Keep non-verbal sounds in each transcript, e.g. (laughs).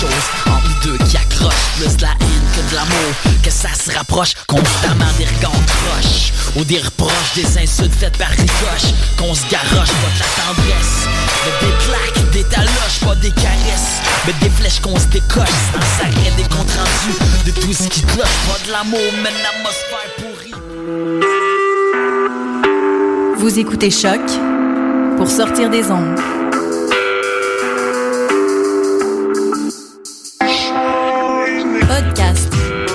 chose. Deux qui accroche Plus de la haine que de l'amour. Que ça se rapproche constamment des regards croches Ou des reproches, des insultes faites par ricoche. Qu'on se garoche, pas de la tendresse. Mais des claques, des taloches, pas des caresses. Mais des flèches qu'on se décoche Sans s'arrêter des comptes rendus. De tout ce qui cloche Pas de l'amour, mais une atmosphère pourrie. Vous écoutez Choc pour sortir des ondes.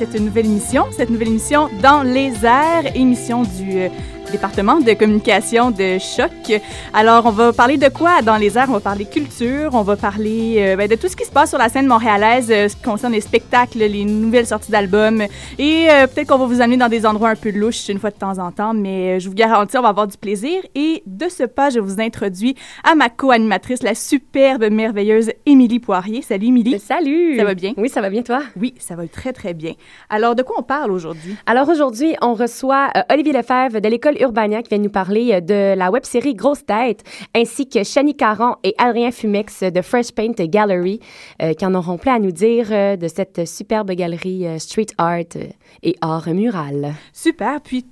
cette nouvelle émission, cette nouvelle émission dans les airs, émission du euh, département de communication de Choc. Alors, on va parler de quoi dans les airs? On va parler culture, on va parler euh, ben, de tout ce qui se passe sur la scène montréalaise, euh, ce qui concerne les spectacles, les nouvelles sorties d'albums. Et euh, peut-être qu'on va vous amener dans des endroits un peu louches une fois de temps en temps, mais euh, je vous garantis, on va avoir du plaisir. Et de ce pas, je vous introduis à ma co-animatrice, la superbe, merveilleuse Émilie Poirier. Salut, Émilie. Salut! Ça va bien? Oui, ça va bien, toi? Oui, ça va très, très bien. Alors, de quoi on parle aujourd'hui? Alors aujourd'hui, on reçoit Olivier Lefebvre de l'école Urbania qui vient nous parler euh, de la web-série Grosse Tête, ainsi que Shani Caron et Adrien Fumex de Fresh Paint Gallery euh, qui en auront plein à nous dire euh, de cette superbe galerie street art et art mural. Super. Puis,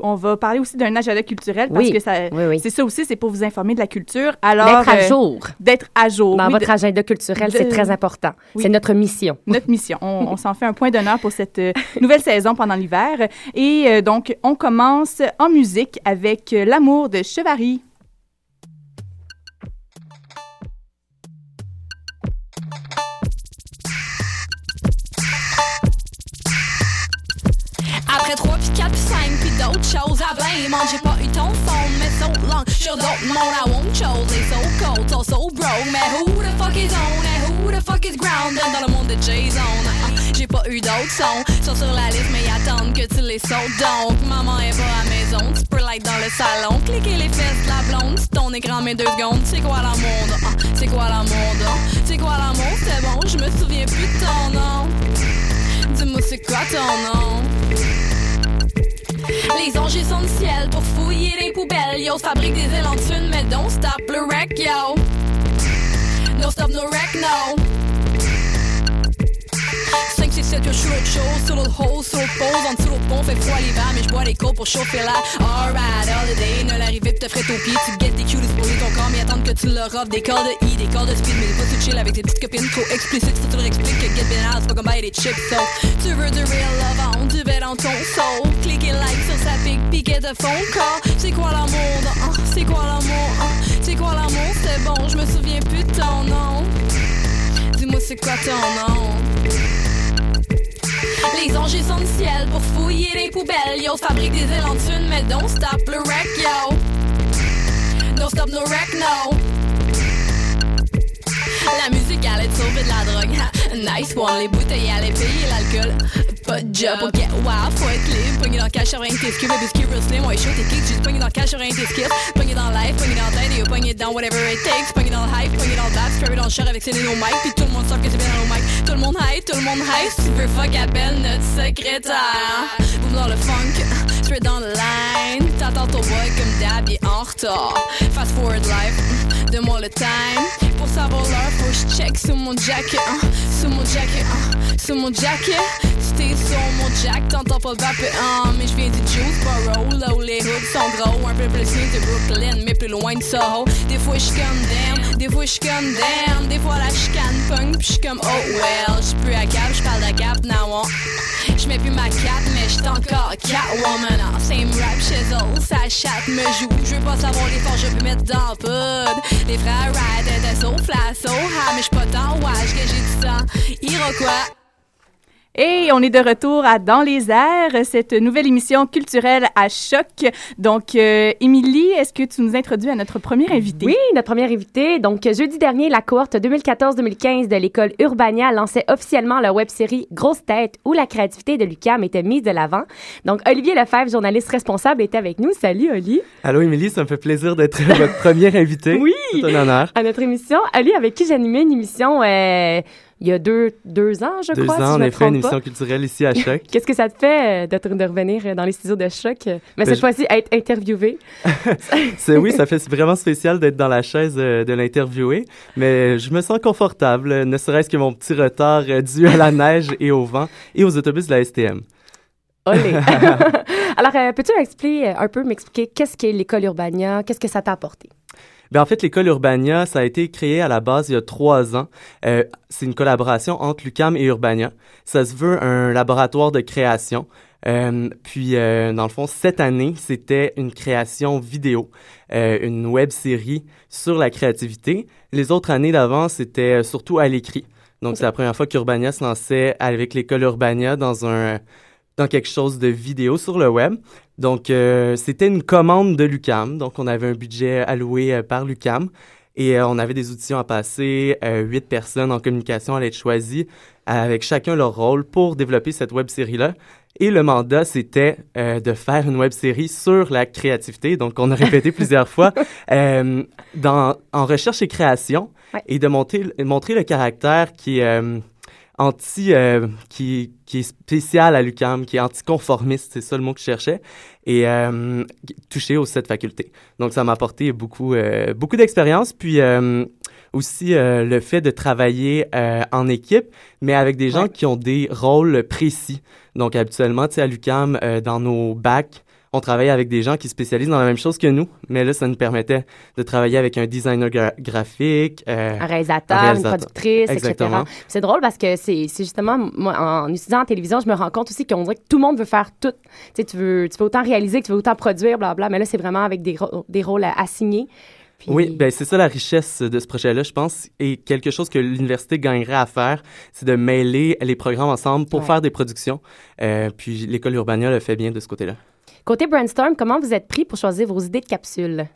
on va parler aussi d'un agenda culturel parce Oui. que ça, Oui, oui. c'est ça aussi, c'est pour vous informer de la culture. Alors, D'être à euh, jour D'être à jour. dans Oui, votre de- agenda culturel, c'est très important. Oui. C'est notre mission. (laughs) notre mission. On, on s'en fait un point d'honneur pour cette euh, nouvelle saison pendant l'hiver. Et euh, donc, on commence en musique avec euh, L'amour de Chevary. Après 3 puis 4 puis 5 puis d'autres choses à blâme J'ai pas eu ton phone mais so long. Sur d'autres mondes I won't chose. They so cold, so so broke. Mais who the fuck is on? And who the fuck is grounded Dans le monde de Jason? Ah, J'ai pas eu d'autres sons. Sont sur la liste mais ils attendent que tu les sautes. Donc maman est pas à la maison. Tu peux l'être dans le salon. Cliquer les fesses de la blonde. Sur ton écran mais deux secondes. C'est quoi l'amour? Ah, C'est quoi l'amour? C'est quoi l'amour? C'est bon je me souviens plus de ton nom. Dis-moi c'est quoi ton nom? Les anges sont le ciel pour fouiller les poubelles. Yo, fabrique des de thunes, mais don't stop le wreck, yo. No stop, no wreck, no. 5, 6, 7, yo, je suis l'autre chose. Sur l'autre hole, sur l'autre pose. En dessous l'autre pont, fait froid l'hiver, mais je bois les côtes pour chauffer là. Alright, holiday, ne l'arrivée te ferait au pied. Tu get des cues, spoiler ton corps, mais attendre que tu leur offres des corps de I, des corps de speed. Mais pas tout chill avec tes petites copines trop explicites. Si tu leur expliques que get bien c'est pas comme bailler des chips. So, tu veux du real love on, du bête dans ton soul. Cliquez like sur sa pique, piquet de phone call. C'est quoi l'amour? Ah, c'est quoi l'amour? Ah, c'est quoi l'amour? C'est bon, je me souviens plus de ton nom. Dis-moi c'est quoi ton nom? Les anges sont le ciel pour fouiller les poubelles. Yo, fabrique des élans de mais don't stop le wreck, yo. No stop, no wreck, no. La musique allait sauver de la drogue. Nice one, les bouteilles allaient payer l'alcool. Pas de job, get wild, faut être libre. Pogné dans le cash rien que tes skills, baby ski real slim, ouais, chaud tes kicks. Juste pogné dans le cash rien que tes skills. Pogné dans life, pogné dans tête, et pogné dans whatever it takes. Pogné dans le hype, pogné dans le bat, scrappé dans le char avec ses nos mic. Puis tout le monde sort que c'est bien dans le mic. Tout le monde hype, tout le monde hype. Veux fuck, appelle notre secrétaire. Boum dans le funk, straight down the line. T'attends ton boy comme d'hab, il est en retard. Fast forward life, donne-moi le time. Pour savoir l'heure, faut check sur mon jacket, hein, sur mon jacket, hein, sur mon jacket. Tu t'es sur mon jack, t'entends pas le vapeur, hein, mais je viens du Juiceboro, là où les hoods sont gros, un peu plus de Brooklyn, mais plus loin de Soho. Des fois je comme damn, des fois je comme damn, des fois la chicane punk, pis je comme oh well, je plus à cap, je parle de cap, now on. Je mets plus ma cape, mais j'suis encore Catwoman. Ah, same rap sa chatte me joue. Je veux pas savoir les forces, je peux mettre dans la poudre. Les frères Ride étaient so flat, so high, mais j'suis pas tant wash que j'ai du sang. Iroquois. Et on est de retour à Dans les airs, cette nouvelle émission culturelle à choc. Donc, euh, Émilie, est-ce que tu nous introduis à notre première invitée? Oui, notre première invitée. Donc, jeudi dernier, la cohorte 2014-2015 de l'école Urbania lançait officiellement la web-série Grosse Tête, où la créativité de Lucam était mise de l'avant. Donc, Olivier Lefebvre, journaliste responsable, était avec nous. Salut, Oli. Allô, Émilie, ça me fait plaisir d'être (laughs) votre première invitée. Oui. C'est un honneur. À notre émission. Oli, avec qui j'animais une émission... Euh, il y a deux, deux ans, je deux crois. Deux ans, si on a fait une émission culturelle ici à Choc. (laughs) Qu'est-ce que ça te fait euh, de, de revenir dans les studios de Choc, mais Ben, cette je- fois-ci être interviewé? (laughs) C'est oui, ça fait vraiment spécial d'être dans la chaise euh, de l'interviewer, mais je me sens confortable, euh, ne serait-ce que mon petit retard euh, dû à la (laughs) neige et au vent et aux autobus de la STM. Olé! Alors, euh, peux-tu m'expliquer euh, un peu, m'expliquer qu'est-ce qu'est l'école Urbania, qu'est-ce que ça t'a apporté? Ben, en fait, l'école Urbania, ça a été créé à la base il y a trois ans. Euh, c'est une collaboration entre l'UCAM et Urbania. Ça se veut un laboratoire de création. Euh, puis, euh, dans le fond, cette année, c'était une création vidéo, euh, une web série sur la créativité. Les autres années d'avant, c'était surtout à l'écrit. Donc, c'est la première fois qu'Urbania se lançait avec l'école Urbania dans un dans quelque chose de vidéo sur le web. Donc, euh, c'était une commande de l'UCAM. Donc, on avait un budget alloué euh, par l'UCAM et euh, on avait des auditions à passer. Huit personnes en communication allaient être choisies avec chacun leur rôle pour développer cette web série-là. Et le mandat, c'était de faire une web série sur la créativité. Donc, on a répété (laughs) plusieurs fois dans, en recherche et création Ouais. et de monter, montrer le caractère qui est anti, euh, qui, qui est spécial à l'UCAM, qui est anticonformiste, c'est ça le mot que je cherchais, et euh, touché aux sept facultés. Donc, ça m'a apporté beaucoup, euh, beaucoup d'expérience, puis euh, aussi euh, le fait de travailler euh, en équipe, mais avec des gens Ouais. qui ont des rôles précis. Donc, habituellement, tu sais, à l'UCAM, euh, dans nos bacs, on travaille avec des gens qui spécialisent dans la même chose que nous, mais là, ça nous permettait de travailler avec un designer gra- graphique, euh, Un réalisateur, Un une productrice, Exactement. etc. C'est drôle parce que c'est justement, moi, en étudiant en télévision, je me rends compte aussi qu'on dirait que tout le monde veut faire tout. Tu sais, tu veux, tu veux autant réaliser que tu veux autant produire, blablabla, mais là, c'est vraiment avec des, des rôles assignés. Puis- Oui, ben c'est ça la richesse de ce projet-là, je pense, et quelque chose que l'université gagnerait à faire, c'est de mêler les programmes ensemble pour Ouais. faire des productions. Euh, puis l'école Urbania le fait bien de ce côté-là. Côté brainstorm, comment vous êtes pris pour choisir vos idées de capsules?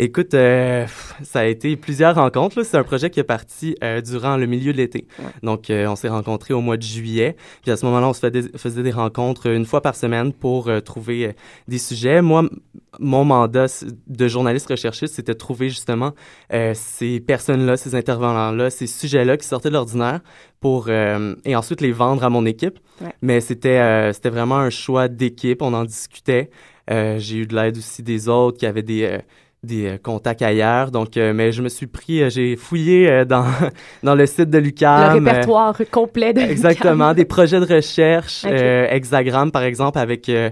Écoute, euh, ça a été plusieurs rencontres. C'est un projet qui est parti euh, durant le milieu de l'été. Donc, euh, on s'est rencontrés au mois de juillet. Puis à ce moment-là, on se fait des- faisait des rencontres une fois par semaine pour trouver des sujets. Moi, mon mandat de journaliste recherchiste, c'était de trouver justement ces personnes-là, ces intervenants-là, ces sujets-là qui sortaient de l'ordinaire pour et ensuite les vendre à mon équipe. Ouais. Mais c'était c'était vraiment un choix d'équipe. On en discutait. J'ai eu de l'aide aussi des autres qui avaient des des euh, contacts ailleurs. Donc, euh, mais je me suis pris, euh, j'ai fouillé euh, dans, (laughs) dans le site de l'UQAM. le répertoire complet de Exactement, des projets de recherche, Ok. euh, Hexagram par exemple avec euh,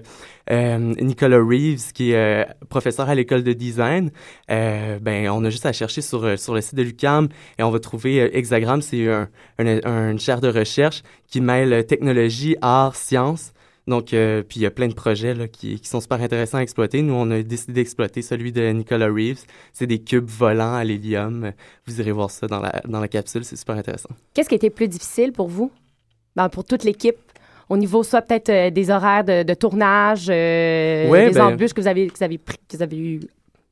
euh, Nicolas Reeves qui est euh, professeur à l'école de design. Euh, ben on a juste à chercher sur euh, sur le site de l'UCAM et on va trouver euh, Hexagram, c'est un, un, un- une chaire de recherche qui mêle euh, technologie, art, sciences. Donc, euh, puis il y a plein de projets là, qui, qui sont super intéressants à exploiter. Nous, on a décidé d'exploiter celui de Nicolas Reeves. C'est des cubes volants à l'hélium. Vous irez voir ça dans la, dans la capsule, c'est super intéressant. Qu'est-ce qui a été plus difficile pour vous? Ben, pour toute l'équipe? Au niveau soit peut-être euh, des horaires de, de tournage, euh, Ouais, des ben- embûches que vous avez, que vous avez, pris, que vous avez eu.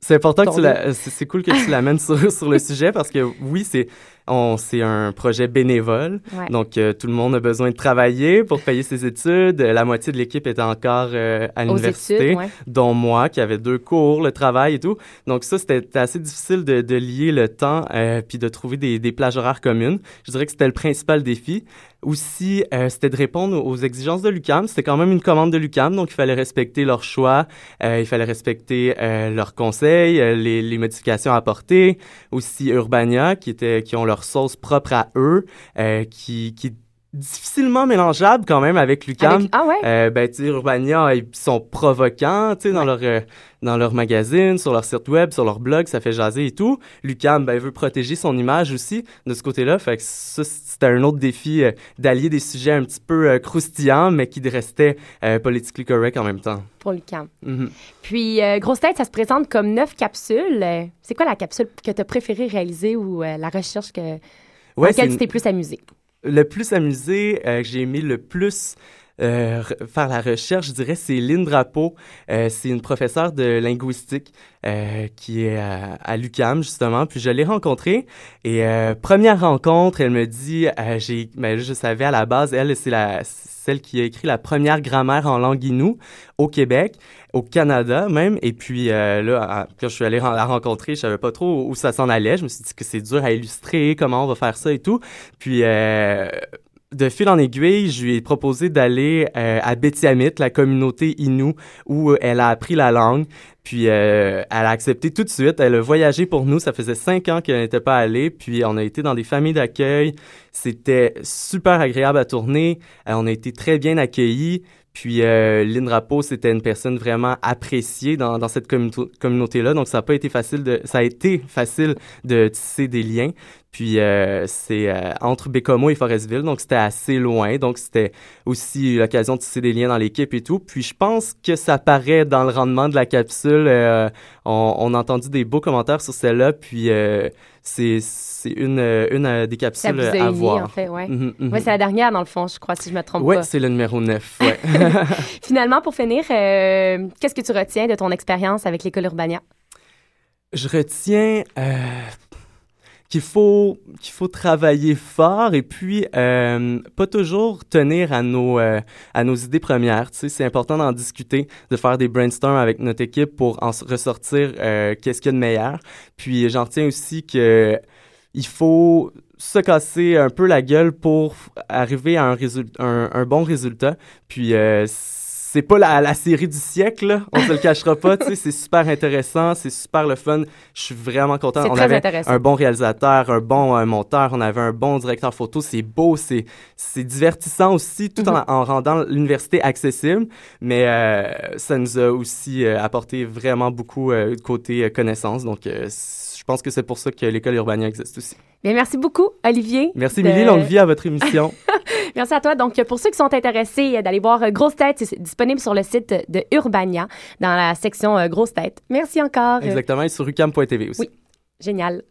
C'est important que tu la- c'est cool que tu l'amènes (laughs) sur, sur le sujet parce que oui, c'est on c'est un projet bénévole. Ouais. Donc euh, tout le monde a besoin de travailler pour payer ses études. La moitié de l'équipe est encore euh, à l'université, études, ouais. dont moi qui avait deux cours, le travail et tout. Donc ça c'était c'était assez difficile de, de lier le temps euh, puis de trouver des, des plages horaires communes. Je dirais que c'était le principal défi. Aussi, euh, c'était de répondre aux exigences de l'UCAM. C'était quand même une commande de l'UCAM, donc il fallait respecter leurs choix, euh, il fallait respecter euh, leurs conseils, euh, les, modifications à apporter. Aussi Urbania, qui, était, qui ont leur sauce propre à eux, qui, difficilement mélangeable quand même avec l'UCAM. Avec- Ah ouais? Euh, ben, tu sais, Urbania, ils sont provoquants, tu sais, dans leur euh, dans leur magazine, sur leur site web, sur leur blog, ça fait jaser et tout. Lucam, ben, veut protéger son image aussi de ce côté-là. Fait que ça, c'était un autre défi euh, d'allier des sujets un petit peu euh, croustillants, mais qui restaient politically correct en même temps. Pour le camp. Mhm. Puis, Grosse Tête, ça se présente comme neuf capsules. C'est quoi la capsule que tu as préféré réaliser ou la recherche que, Ouais, laquelle tu t'es plus amusé? Le plus amusé, euh, que j'ai aimé le plus euh, re- faire la recherche, je dirais, c'est Lynn Drapeau. Euh, c'est une professeure de linguistique euh, qui est à, à l'UQAM, justement. Puis je l'ai rencontrée. Et euh, première rencontre, elle me dit, euh, j'ai, ben, je savais à la base, elle, c'est la celle qui a écrit la première grammaire en langue inou au Québec, au Canada même. Et puis euh, là, quand je suis allé la rencontrer, je savais pas trop où ça s'en allait. Je me suis dit que c'est dur à illustrer, comment on va faire ça et tout. Puis euh, de fil en aiguille, je lui ai proposé d'aller euh, à Betiamit, la communauté Innu, où elle a appris la langue. Puis elle a accepté tout de suite. Elle a voyagé pour nous. Ça faisait cinq ans qu'elle n'était pas allée. Puis on a été dans des familles d'accueil. C'était super agréable à tourner. On a été très bien accueillis. Puis euh, Lynn c'était une personne vraiment appréciée dans, dans cette communauté- communauté-là. Donc ça a pas été facile de, ça a été facile de tisser des liens. Puis euh, c'est euh, entre Bécomo et Forestville, donc c'était assez loin. Donc c'était aussi l'occasion de tisser des liens dans l'équipe et tout. Puis je pense que ça paraît dans le rendement de la capsule. Euh, on, on a entendu des beaux commentaires sur celle-là. Puis c'est une, une des Ça capsules vous a à unis, voir. en fait, ouais. Ouais, c'est la dernière, dans le fond, je crois, si je me trompe Ouais, pas. c'est le numéro 9. (laughs) Ouais. (laughs) Finalement, pour finir, qu'est-ce que tu retiens de ton expérience avec l'école Urbania? je retiens qu'il faut faut travailler fort et puis euh, pas toujours tenir à nos euh, à nos idées premières. C'est important d'en discuter, de faire des brainstorms avec notre équipe pour en ressortir euh, qu'est-ce qu'il y a de meilleur. Puis j'en retiens aussi que il faut se casser un peu la gueule pour arriver à un, résul- un, bon résultat. Puis c'est pas la, la série du siècle, là. on se le cachera pas. tu sais, c'est super intéressant, c'est super le fun. Je suis vraiment content. On très avait intéressant. un bon réalisateur, un bon euh, monteur, on avait un bon directeur photo. C'est beau, c'est c'est divertissant aussi, tout en, en rendant l'université accessible. Mais euh, ça nous a aussi euh, apporté vraiment beaucoup de côté euh, connaissances. Donc, je pense que c'est pour ça que l'école Urbania existe aussi. Bien, merci beaucoup, Olivier. Merci, de- Milly. Longue vie à votre émission. (laughs) Merci à toi. Donc, pour ceux qui sont intéressés d'aller voir euh, Grosse Tête, c'est disponible sur le site de Urbania dans la section euh, Grosse Tête. Merci encore. Exactement. Et sur ucam.tv aussi. Oui. Génial.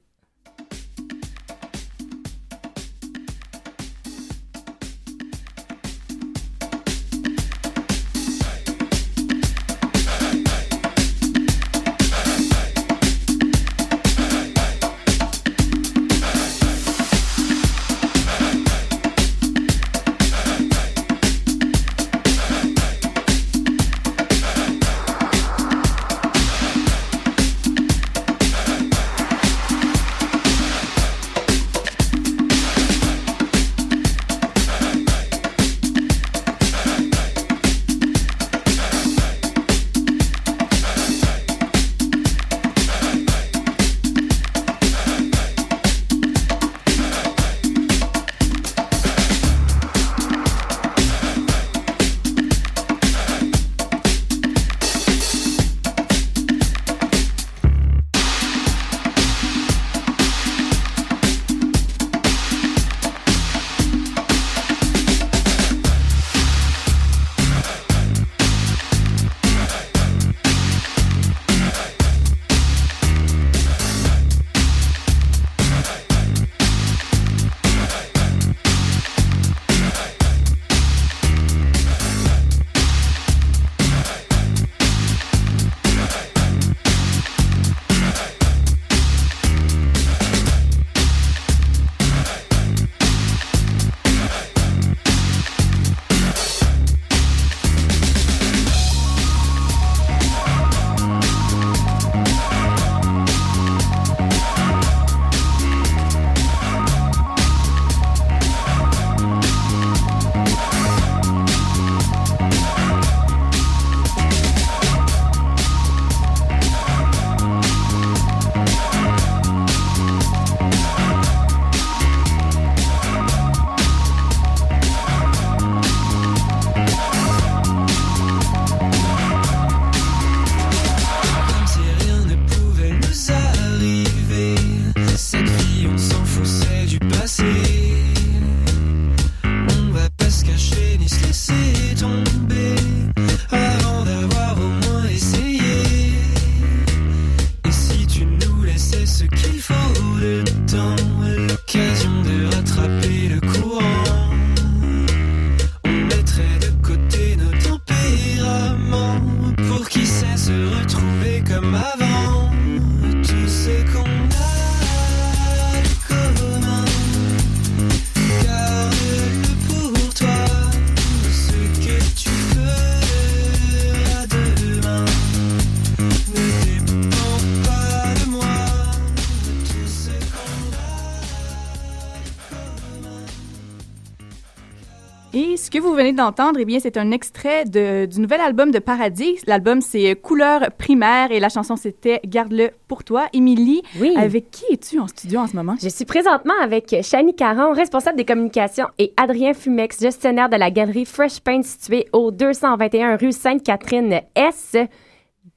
Que vous venez d'entendre, eh bien, c'est un extrait de, du nouvel album de Paradis. L'album, c'est Couleur primaire et la chanson, c'était Garde-le pour toi. Émilie, Oui. avec qui es-tu en studio en ce moment? Je suis présentement avec Shani Caron, responsable des communications, et Adrien Fumex, gestionnaire de la galerie Fresh Paint située au 221 rue Sainte-Catherine-S.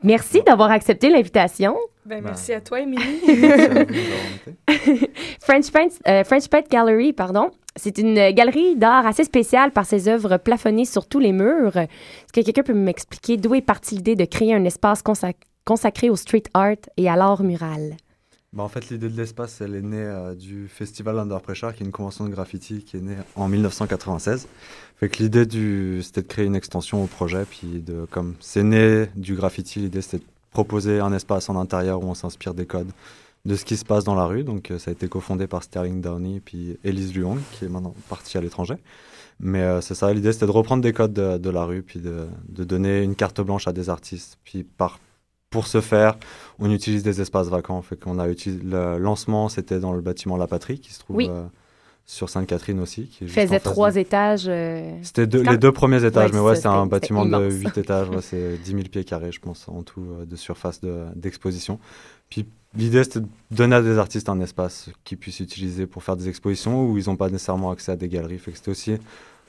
Merci d'avoir accepté l'invitation. Ben, merci à toi, Émilie. (laughs) French Paint, euh, French Paint Gallery, pardon. C'est une galerie d'art assez spéciale par ses œuvres plafonnées sur tous les murs. Est-ce que quelqu'un peut m'expliquer d'où est partie l'idée de créer un espace consac- consacré au street art et à l'art mural? Bah, en fait, l'idée de l'espace, elle est née euh, du Festival Under Pressure, qui est une convention de graffiti qui est née en 1996. Fait que l'idée du, c'était de créer une extension au projet, puis de, comme c'est né du graffiti, l'idée c'était de proposer un espace en intérieur où on s'inspire des codes de ce qui se passe dans la rue. Donc, euh, ça a été cofondé par Sterling Downey puis Elise Luong, qui est maintenant partie à l'étranger. Mais euh, c'est ça, l'idée c'était de reprendre des codes de, la rue, puis de, de donner une carte blanche à des artistes. Puis par, pour ce faire, on utilise des espaces vacants. Fait qu'on a utilisé, le lancement, c'était dans le bâtiment La Patrie, qui se trouve Oui. euh, sur Sainte-Catherine aussi. Qui faisait trois de- étages. euh, C'était deux- les deux premiers étages, Ouais, mais ouais, c'est un bâtiment de. 8 étages. ouais, (laughs) c'est 10 000 pieds carrés, je pense, en tout, euh, de surface de- d'exposition. Puis l'idée, c'était de donner à des artistes un espace qu'ils puissent utiliser pour faire des expositions où ils n'ont pas nécessairement accès à des galeries. Fait que c'était aussi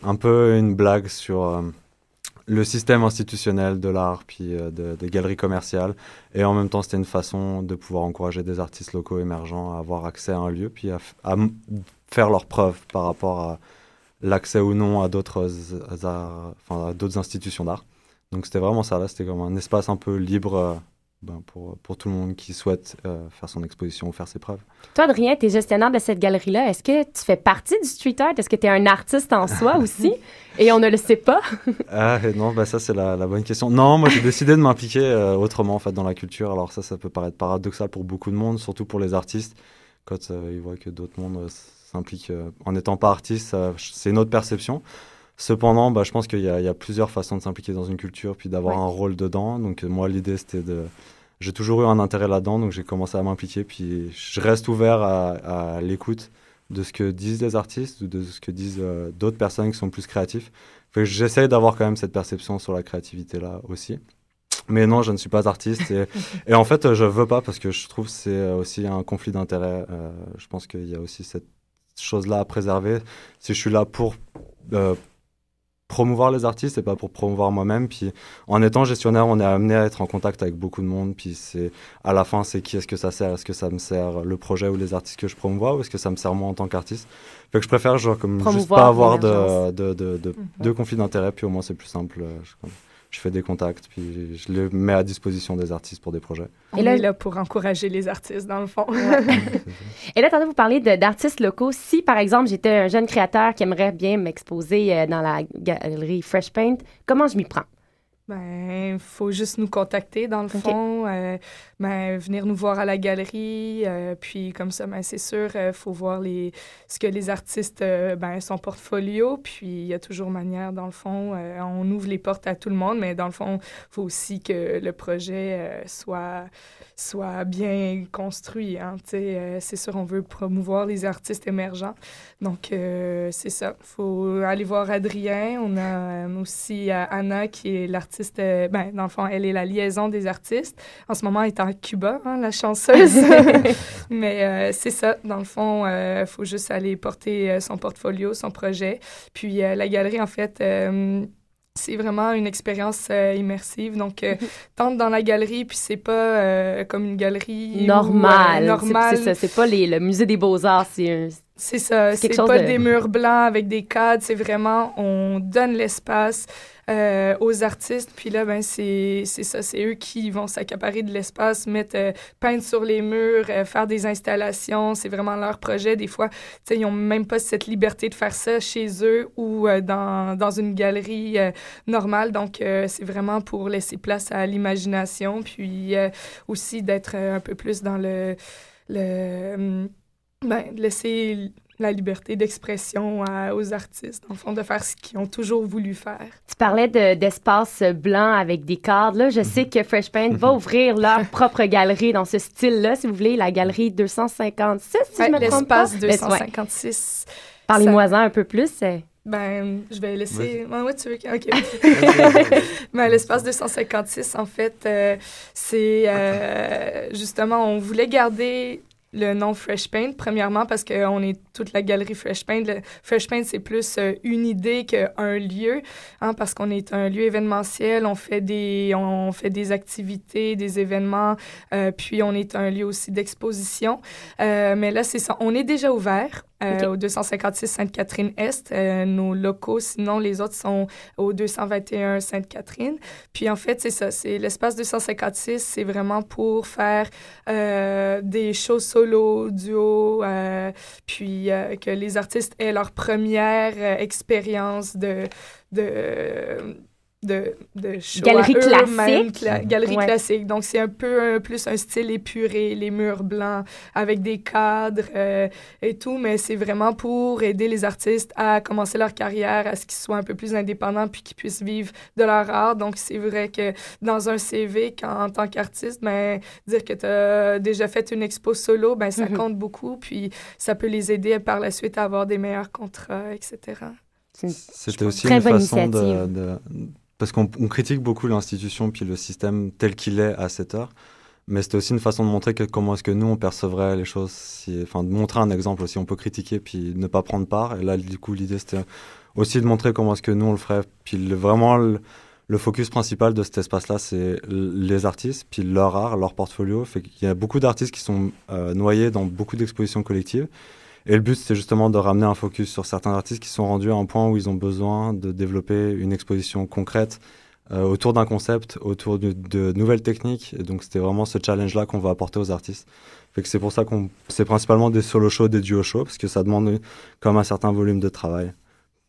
un peu une blague sur le système institutionnel de l'art, puis euh, de- des galeries commerciales. Et en même temps, c'était une façon de pouvoir encourager des artistes locaux émergents à avoir accès à un lieu, puis à, faire leurs preuves par rapport à l'accès ou non enfin, à d'autres institutions d'art. Donc c'était vraiment ça, là, c'était comme un espace un peu libre euh, ben, pour, pour tout le monde qui souhaite euh, faire son exposition ou faire ses preuves. Toi, Adrien, tu es gestionnaire de cette galerie-là. Est-ce que tu fais partie du street art? Est-ce que tu es un artiste en soi (laughs) aussi? Et on ne le sait pas. (laughs) Ah non, bah ça c'est la, la bonne question. Non, moi j'ai décidé de m'impliquer euh, autrement en fait dans la culture. Alors ça, ça peut paraître paradoxal pour beaucoup de monde, surtout pour les artistes, quand euh, ils voient que d'autres mondes s'impliquent en n'étant pas artiste, c'est une autre perception. Cependant, bah, je pense qu'il y, a- il y a plusieurs façons de s'impliquer dans une culture, puis d'avoir Ouais. un rôle dedans. Donc euh, moi l'idée c'était de... J'ai toujours eu un intérêt là-dedans, donc j'ai commencé à m'impliquer, puis je reste ouvert à, à l'écoute de ce que disent les artistes ou de ce que disent euh, d'autres personnes qui sont plus créatifs. J'essaye d'avoir quand même cette perception sur la créativité là aussi. Mais non, je ne suis pas artiste et, (laughs) et en fait, je veux pas parce que je trouve que c'est aussi un conflit d'intérêts. Euh, je pense qu'il y a aussi cette chose-là à préserver. Si je suis là pour euh, promouvoir les artistes et pas pour promouvoir moi-même. Puis en étant gestionnaire, on est amené à être en contact avec beaucoup de monde. Puis c'est à la fin, c'est qui est-ce que ça sert? Est-ce que ça me sert le projet ou les artistes que je promouvois? Ou est-ce que ça me sert moi en tant qu'artiste? Fait que je préfère genre comme juste pas avoir de, de, de, Mhm. de conflit d'intérêts. Puis au moins c'est plus simple. Euh, je fais des contacts puis je les mets à disposition des artistes pour des projets. Et là- est là pour encourager les artistes, dans le fond. (laughs) Et là, tantôt, vous parlez d'artistes locaux. Si, par exemple, j'étais un jeune créateur qui aimerait bien m'exposer euh, dans la galerie Fresh Paint, comment je m'y prends? Ben, faut juste nous contacter, dans le fond. euh, ben, venir nous voir à la galerie. euh, puis, comme ça, ben, c'est sûr, il faut voir les, ce que les artistes, euh, ben, son portfolio. Puis, il y a toujours manière, dans le fond. euh, on ouvre les portes à tout le monde, mais dans le fond, il faut aussi que le projet euh, soit, soit bien construit. Hein, euh, c'est sûr, on veut promouvoir les artistes émergents. Donc, euh, c'est ça. Il faut aller voir Adrien. On a euh, aussi euh, Anna, qui est l'artiste. Euh, ben, dans le fond, elle est la liaison des artistes. En ce moment, elle est en Cuba, hein, la chanceuse. (laughs) Mais euh, c'est ça. Dans le fond, il faut juste aller porter euh, son portfolio, son projet. Puis, euh, la galerie, en fait, euh, c'est vraiment une expérience euh, immersive. Donc, euh, t'entres dans la galerie, puis c'est pas euh, comme une galerie où, euh, Normal. C'est- normale. C'est ça. C'est pas les- le musée des beaux-arts. C'est un- C'est ça. C'est pas de- des murs blancs avec des cadres. C'est vraiment, on donne l'espace euh, aux artistes. Puis là, ben, c'est ça. C'est eux qui vont s'accaparer de l'espace, mettre, euh, peindre sur les murs, euh, faire des installations. C'est vraiment leur projet. Des fois, tu sais, ils n'ont même pas cette liberté de faire ça chez eux ou euh, dans, dans une galerie normale. Donc, c'est vraiment pour laisser place à l'imagination. Puis aussi d'être un peu plus dans le. le hum, ben, de laisser la liberté d'expression aux artistes, en fond, de faire ce qu'ils ont toujours voulu faire. Tu parlais de- d'espace blanc avec des cadres. Là, je sais que Fresh Paint va ouvrir leur (laughs) propre galerie dans ce style-là, si vous voulez, la galerie 256, si Ouais, je me trompe pas. L'espace Laisse- ouais. 256. Parlez-moi ça- un peu plus. euh. Ben, je vais laisser. Ah ouais, tu veux. OK. (laughs) (laughs) ben, l'espace 256, en fait, euh, c'est euh, justement, on voulait garder le nom Fresh Paint, premièrement parce qu'on est toute la galerie Fresh Paint. Le Fresh Paint, c'est plus euh, une idée qu'un lieu, hein, parce qu'on est un lieu événementiel, on fait des, on fait des activités, des événements, euh, puis on est un lieu aussi d'exposition. Euh, mais là, c'est ça, on est déjà ouvert. Euh, au 256 Sainte-Catherine-Est. Euh, nos locaux, sinon, les autres sont au 221 Sainte-Catherine. Puis en fait, c'est ça, c'est l'espace 256, c'est vraiment pour faire euh, des shows solo, duo, puis que les artistes aient leur première expérience de, de de, de galerie classique. galerie classique. Donc, c'est un peu plus un style épuré, les murs blancs avec des cadres euh, et tout, mais c'est vraiment pour aider les artistes à commencer leur carrière, à ce qu'ils soient un peu plus indépendants puis qu'ils puissent vivre de leur art. Donc, c'est vrai que dans un CV, quand, en tant qu'artiste, ben, dire que tu as déjà fait une expo solo, ben, ça mhm. compte beaucoup, puis ça peut les aider par la suite à avoir des meilleurs contrats, etc. C'était aussi une façon de, parce qu'on critique beaucoup l'institution puis le système tel qu'il est à cette heure, mais c'était aussi une façon de montrer comment est-ce que nous on percevrait les choses, enfin de montrer un exemple aussi. On peut critiquer puis ne pas prendre part. Et là, du coup, l'idée c'était aussi de montrer comment est-ce que nous on le ferait. Puis vraiment le, focus principal de cet espace-là, c'est les artistes, puis leur art, leur portfolio. Fait qu'il y a beaucoup d'artistes qui sont euh, noyés dans beaucoup d'expositions collectives. Et le but, c'est justement de ramener un focus sur certains artistes qui sont rendus à un point où ils ont besoin de développer une exposition concrète euh, autour d'un concept, autour de, nouvelles techniques. Et donc, c'était vraiment ce challenge-là qu'on va apporter aux artistes. Fait que c'est pour ça qu'on, c'est principalement des solo shows, des duo shows, parce que ça demande comme un certain volume de travail.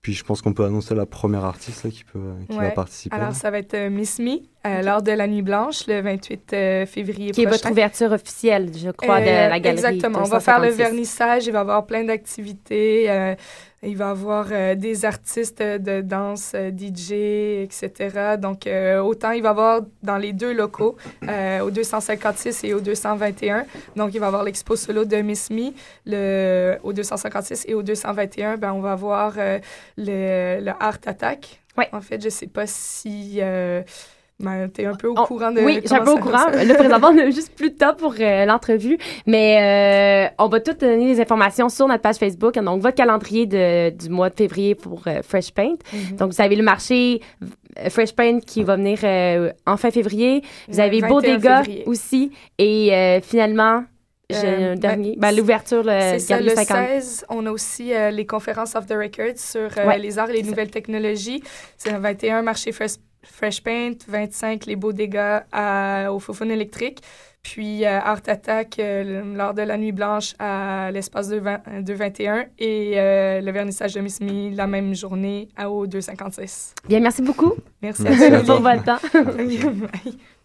Puis je pense qu'on peut annoncer la première artiste qui, peut, qui va participer. Alors, ça va être euh, Miss Me euh, lors de la Nuit Blanche, le 28 euh, février Qui est votre ouverture officielle, je crois, de la galerie. Exactement. On va faire le vernissage, il va y avoir plein d'activités. Il va avoir euh, des artistes de danse, euh, DJ, etc. Donc, euh, autant il va avoir dans les deux locaux, au 256 et au 221. Donc, il va avoir l'expo solo de Miss Me le, au 256 et au 221. Ben, on va avoir le, le Art Attack. Ouais. En fait, je ne sais pas si ben, tu es un peu au courant de. Oui, je suis un peu au courant. Là, présentement, on a juste plus de temps pour euh, l'entrevue. Mais euh, on va tout donner les informations sur notre page Facebook. Donc, votre calendrier de, du mois de février pour euh, Fresh Paint. Mhm. Donc, vous avez le marché Fresh Paint qui va venir en fin février. Vous avez Bodega aussi. Et finalement, j'ai un dernier. Ben, L'ouverture, le, ça, le 16, on a aussi les conférences off the record sur les arts et les nouvelles technologies. C'est le 21 marché Fresh Fresh Paint, 25 les beaux dégâts au Fofone électrique, puis euh, Art Attack euh, lors de la nuit blanche à l'espace de, 21 et euh, le vernissage de Miss Me la même journée à au 256. Bien, merci beaucoup. Merci, à vous pour votre temps. (laughs)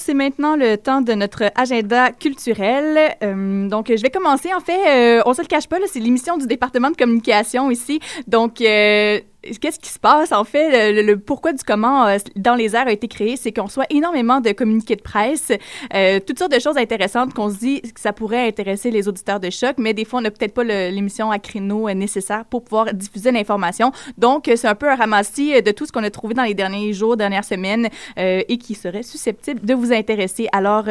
c'est maintenant le temps de notre agenda culturel. Euh, donc, je vais commencer. En fait, euh, on se le cache pas, c'est l'émission du département de communication ici. Donc, euh, qu'est-ce qui se passe en fait? Le, pourquoi du comment euh, dans les airs a été créé c'est qu'on soit énormément de communiqués de presse euh, toutes sortes de choses intéressantes qu'on se dit que ça pourrait intéresser les auditeurs de choc mais des fois on n'a peut-être pas l'émission à créneau euh, nécessaire pour pouvoir diffuser l'information. Donc c'est un peu un ramassis de tout ce qu'on a trouvé dans les derniers jours dernières semaines et qui serait susceptible de vous intéresser. Alors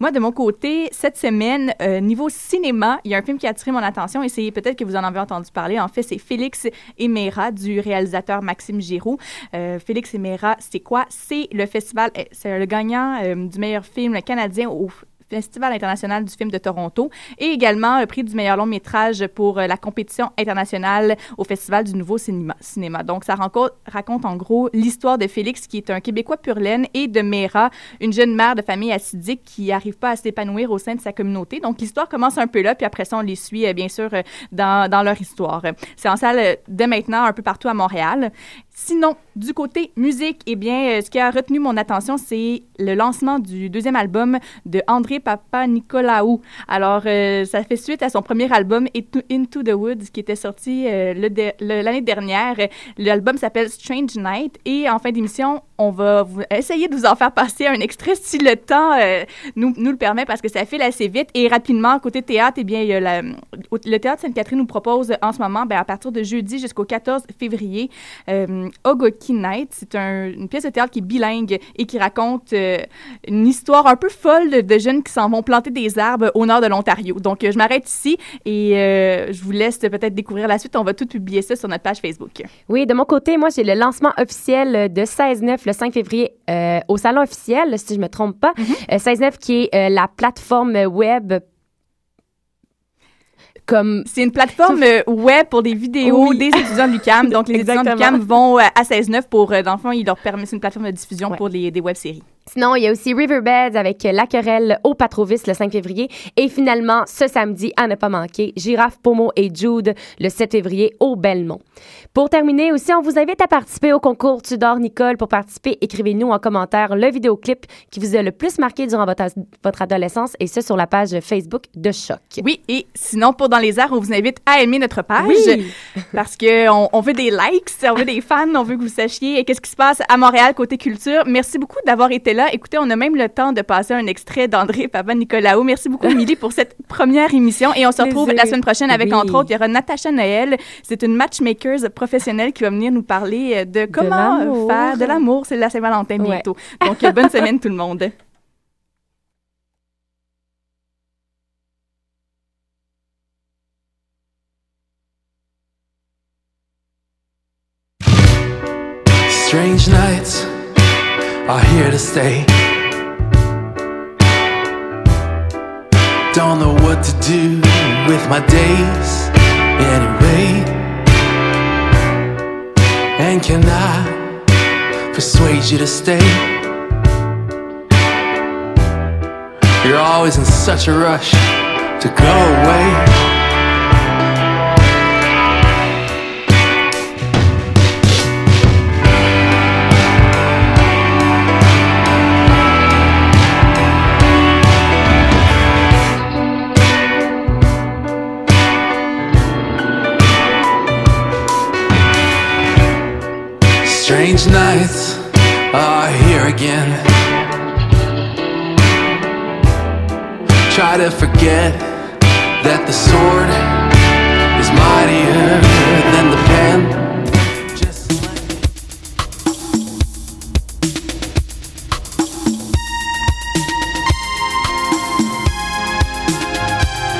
moi de mon côté cette semaine niveau cinéma il y a un film qui a attiré mon attention et c'est peut-être que vous en avez entendu parler. En fait c'est Félix et Mera du réalisateur Maxime Giroux. Euh, Félix et Mera, c'est quoi? C'est le festival, eh, c'est le gagnant euh, du meilleur film canadien au Festival international du film de Toronto et également le prix du meilleur long métrage pour euh, la compétition internationale au Festival du Nouveau Cinéma. Donc, ça raconte en gros l'histoire de Félix, qui est un Québécois pur laine, et de Mera, une jeune mère de famille acidique qui n'arrive pas à s'épanouir au sein de sa communauté. Donc, l'histoire commence un peu là, puis après ça, on les suit, euh, bien sûr, euh, dans, dans leur histoire. C'est en salle dès maintenant un peu partout à Montréal. Sinon, du côté musique, eh bien, euh, ce qui a retenu mon attention, c'est le lancement du deuxième album de André Papa Nicolaou. Alors, euh, ça fait suite à son premier album, Into, the Woods, qui était sorti euh, l'année dernière. L'album s'appelle Strange Night. Et en fin d'émission, on va essayer de vous en faire passer un extrait si le temps nous, le permet, parce que ça file assez vite. Et rapidement, côté théâtre, eh bien, le Théâtre Sainte-Catherine nous propose en ce moment, ben, à partir de jeudi jusqu'au 14 février, Ogoki Night. C'est un- une pièce de théâtre qui est bilingue et qui raconte euh, une histoire un peu folle de, de jeunes qui s'en vont planter des arbres au nord de l'Ontario. Donc, euh, je m'arrête ici et euh, je vous laisse peut-être découvrir la suite. On va tout publier ça sur notre page Facebook. Oui, de mon côté, moi, j'ai le lancement officiel de 16-9 le 5 février euh, au salon officiel, si je me trompe pas. Euh, 16-9 qui est euh, la plateforme web comme C'est une plateforme euh, web pour des vidéos Oui. des étudiants de l'UQAM. (laughs) Donc, les étudiants de l'UQAM vont euh, à 16-9 pour, euh, dans le fond, ils leur permettent une plateforme de diffusion Ouais. pour les, des web-séries. Sinon, il y a aussi Riverbeds avec La Querelle au Patrovis le 5 février. Et finalement, ce samedi, à ne pas manquer, Girafe, Pomo et Jude le 7 février au Belmont. Pour terminer aussi, on vous invite à participer au concours Tudor Nicole. Pour participer, écrivez-nous en commentaire le vidéoclip qui vous a le plus marqué durant votre, votre adolescence et ce sur la page Facebook de Choc. Oui, et sinon, pour Dans les airs, on vous invite à aimer notre page Oui. (laughs) parce qu'on on veut des likes, on veut des fans, on veut que vous sachiez qu'est-ce qui se passe à Montréal côté culture. Merci beaucoup d'avoir été là. Écoutez, on a même le temps de passer un extrait d'André Papa Nicolaou. Merci beaucoup, Émilie, pour cette première émission. Et on se retrouve Plaisir. la semaine prochaine avec, Oui. entre autres, il y aura Natacha Noël. C'est une matchmaker professionnelle qui va venir nous parler de comment faire de l'amour. C'est la Saint-Valentin Ouais. bientôt. Donc, bonne semaine tout le monde. Are here to stay. Don't know what to do with my days anyway. And can I persuade you to stay? You're always in such a rush to go away. Nights are here again. Try to forget that the sword is mightier than the pen.